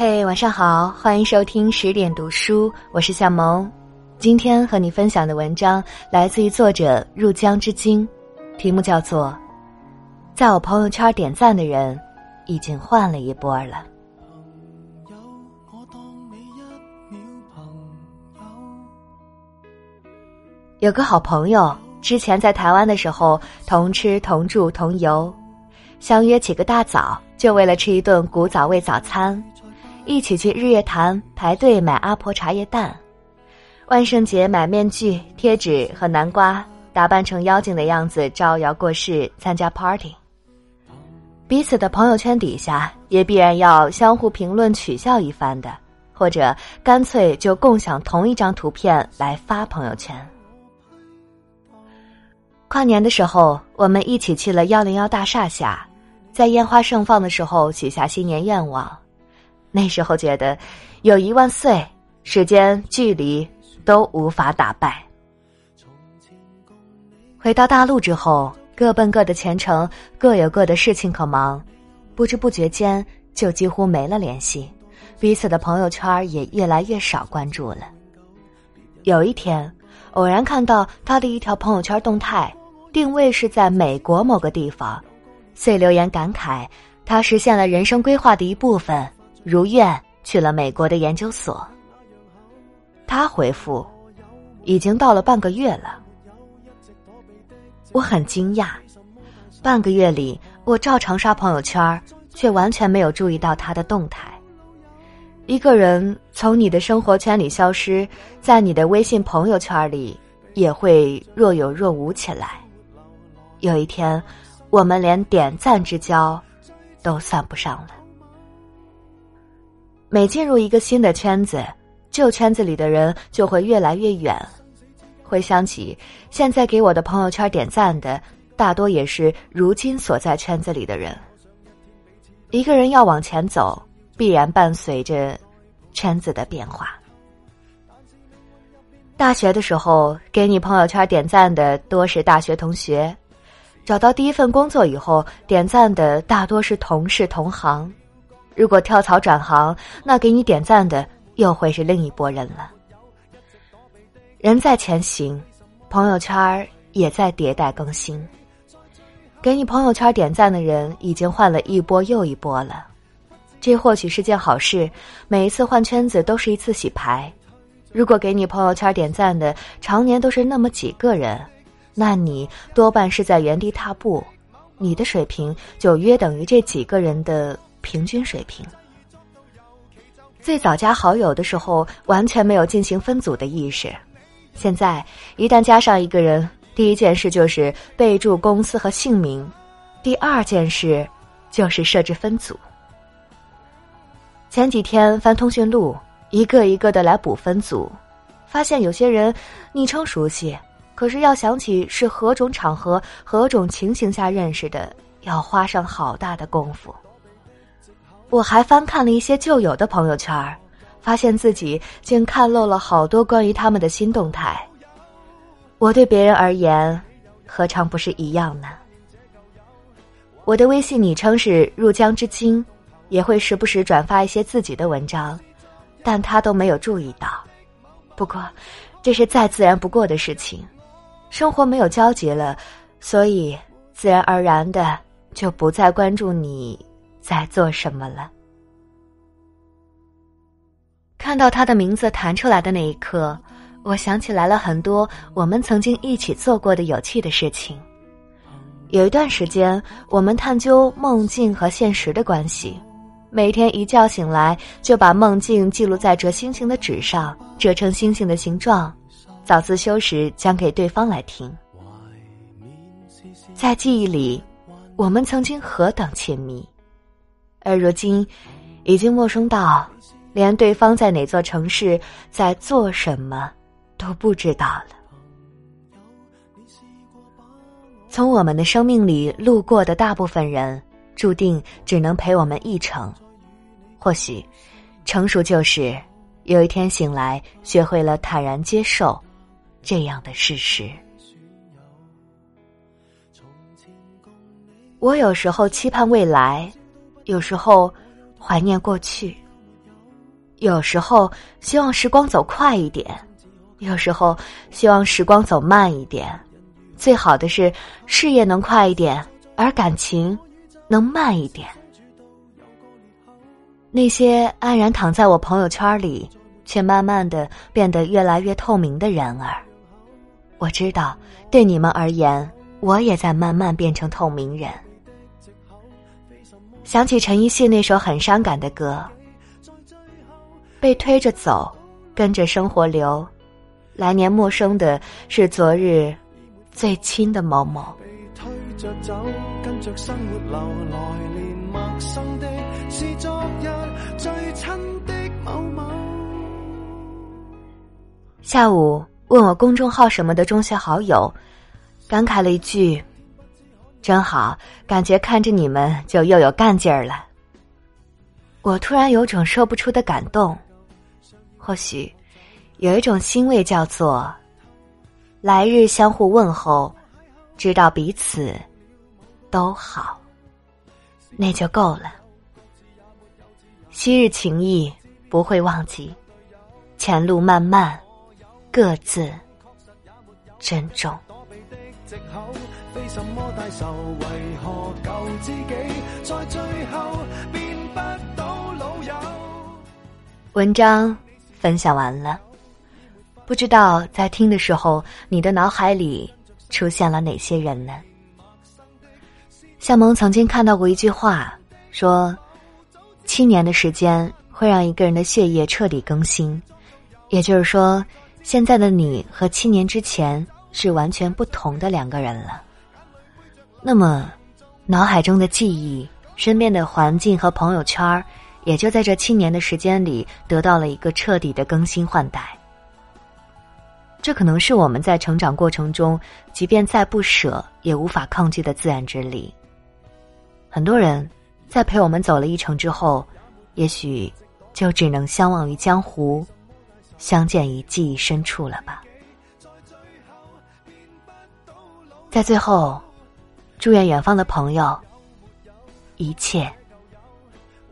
嘿，晚上好，欢迎收听十点读书，我是夏萌。今天和你分享的文章来自于作者入江之鲸，题目叫做《在我朋友圈点赞的人已经换了一波了》。有个好朋友，之前在台湾的时候，同吃同住同游，相约起个大早，就为了吃一顿古早味早餐，一起去日月潭排队买阿婆茶叶蛋。万圣节买面具、贴纸和南瓜，打扮成妖精的样子招摇过市参加 party。彼此的朋友圈底下也必然要相互评论取笑一番的，或者干脆就共享同一张图片来发朋友圈。跨年的时候，我们一起去了幺零幺大厦下，在烟花盛放的时候许下新年愿望。那时候觉得，有一万岁，时间、距离。都无法打败。回到大陆之后，各奔各的前程，各有各的事情可忙，不知不觉间就几乎没了联系，彼此的朋友圈也越来越少关注了。有一天，偶然看到他的一条朋友圈动态，定位是在美国某个地方，遂留言感慨他实现了人生规划的一部分，如愿去了美国的研究所。他回复：“已经到了半个月了。”我很惊讶，半个月里我照常刷朋友圈，却完全没有注意到他的动态。一个人从你的生活圈里消失，在你的微信朋友圈里也会若有若无起来。有一天，我们连点赞之交都算不上了。每进入一个新的圈子。旧圈子里的人就会越来越远。回想起现在给我的朋友圈点赞的，大多也是如今所在圈子里的人。一个人要往前走，必然伴随着圈子的变化。大学的时候，给你朋友圈点赞的多是大学同学；找到第一份工作以后，点赞的大多是同事同行。如果跳槽转行，那给你点赞的。又会是另一拨人了。人在前行，朋友圈也在迭代更新。给你朋友圈点赞的人已经换了一波又一波了，这或许是件好事。每一次换圈子都是一次洗牌。如果给你朋友圈点赞的常年都是那么几个人，那你多半是在原地踏步，你的水平就约等于这几个人的平均水平。最早加好友的时候，完全没有进行分组的意识。现在一旦加上一个人，第一件事就是备注公司和姓名，第二件事就是设置分组。前几天翻通讯录，一个一个的来补分组，发现有些人昵称熟悉，可是要想起是何种场合、何种情形下认识的，要花上好大的功夫。我还翻看了一些旧友的朋友圈，发现自己竟看漏了好多关于他们的新动态。我对别人而言，何尝不是一样呢？我的微信昵称是入江之鲸，也会时不时转发一些自己的文章，但他都没有注意到。不过，这是再自然不过的事情。生活没有交集了，所以自然而然的就不再关注你。在做什么了？看到他的名字弹出来的那一刻，我想起来了很多我们曾经一起做过的有趣的事情。有一段时间，我们探究梦境和现实的关系，每天一觉醒来就把梦境记录在折星星的纸上，折成星星的形状，早自修时讲给对方来听。在记忆里，我们曾经何等亲密。而如今，已经陌生到连对方在哪座城市、在做什么都不知道了。从我们的生命里路过的大部分人，注定只能陪我们一程。或许，成熟就是有一天醒来，学会了坦然接受这样的事实。我有时候期盼未来。有时候怀念过去，有时候希望时光走快一点，有时候希望时光走慢一点。最好的是事业能快一点，而感情能慢一点。那些安然躺在我朋友圈里，却慢慢的变得越来越透明的人儿，我知道，对你们而言，我也在慢慢变成透明人。想起陈奕迅那首很伤感的歌，被推着走，跟着生活流，来年陌生的是昨日最亲的某某。下午问我公众号什么的中学好友，感慨了一句：“真好，感觉看着你们就又有干劲儿了。”我突然有种说不出的感动，或许有一种欣慰，叫做来日相互问候，知道彼此都好，那就够了。昔日情谊不会忘记，前路漫漫。各自珍重。什么大仇，为何救知己在最后变不到老友文章分享完了，不知道在听的时候，你的脑海里出现了哪些人呢？夏萌曾经看到过一句话，说：七年的时间会让一个人的血液彻底更新，也就是说。现在的你和七年之前是完全不同的两个人了。那么，脑海中的记忆、身边的环境和朋友圈也就在这七年的时间里得到了一个彻底的更新换代。这可能是我们在成长过程中，即便再不舍，也无法抗拒的自然之力。很多人在陪我们走了一程之后，也许就只能相忘于江湖。相见于记忆深处了吧？在最后，祝愿远方的朋友一切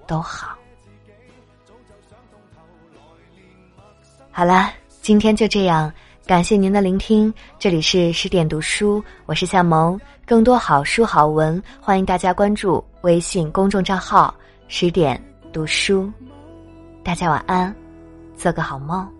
都好。好了，今天就这样，感谢您的聆听。这里是十点读书，我是夏萌。更多好书好文，欢迎大家关注微信公众账号“十点读书”。大家晚安，做个好梦。